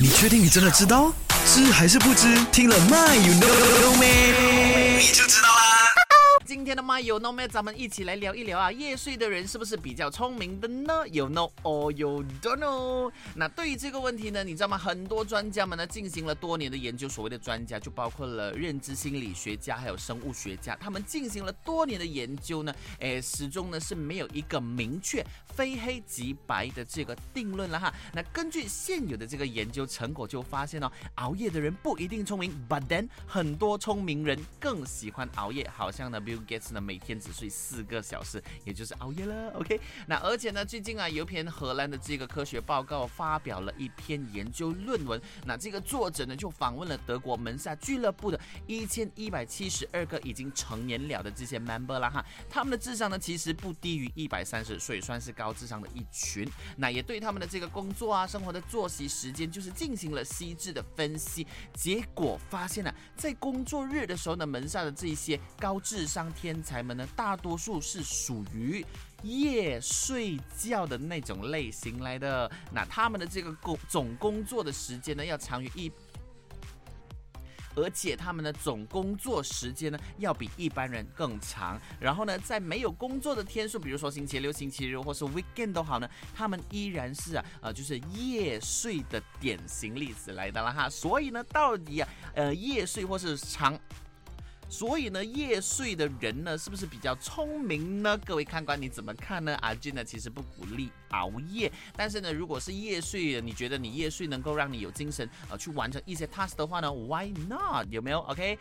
你确定你真的知道？知还是不知？听了 My you know know me，？你就知道。今天的 My You Know 咱们一起来聊一聊啊，夜睡的人是不是比较聪明的呢？You know or you don't know？那对于这个问题呢，你知道吗？很多专家们呢进行了多年的研究，所谓的专家就包括了认知心理学家还有生物学家，他们进行了多年的研究呢，诶，始终呢是没有一个明确非黑即白的这个定论了哈。那根据现有的这个研究成果就发现哦，熬夜的人不一定聪明，But then 很多聪明人更喜欢熬夜，好像呢 Bill Gates 呢每天只睡四个小时，也就是熬夜了。OK，那而且呢，最近啊有一篇荷兰的这个科学报告发表了一篇研究论文，那这个作者呢就访问了德国门萨俱乐部的一千一百七十二个已经成年了的这些 member 啦哈，他们的智商呢其实不低于一百三十所以，算是高智商的一群。那也对他们的这个工作啊、生活的作息时间就是进行了细致的分析，结果发现呢，在工作日的时候呢，门萨的这一些高智商天才们呢，大多数是属于夜睡觉的那种类型来的。那他们的这个工总工作的时间呢，要长于一。而且他们的总工作时间呢，要比一般人更长。然后呢，在没有工作的天数，比如说星期六、星期日或是 weekend 都好呢，他们依然是啊，呃，就是夜睡的典型例子来的了哈。所以呢，到底啊，呃，夜睡或是长。所以呢，夜睡的人呢，是不是比较聪明呢？各位看官，你怎么看呢？阿俊呢，其实不鼓励熬夜，但是呢，如果是夜睡，你觉得你夜睡能够让你有精神呃去完成一些 task 的话呢，Why not？有没有？OK，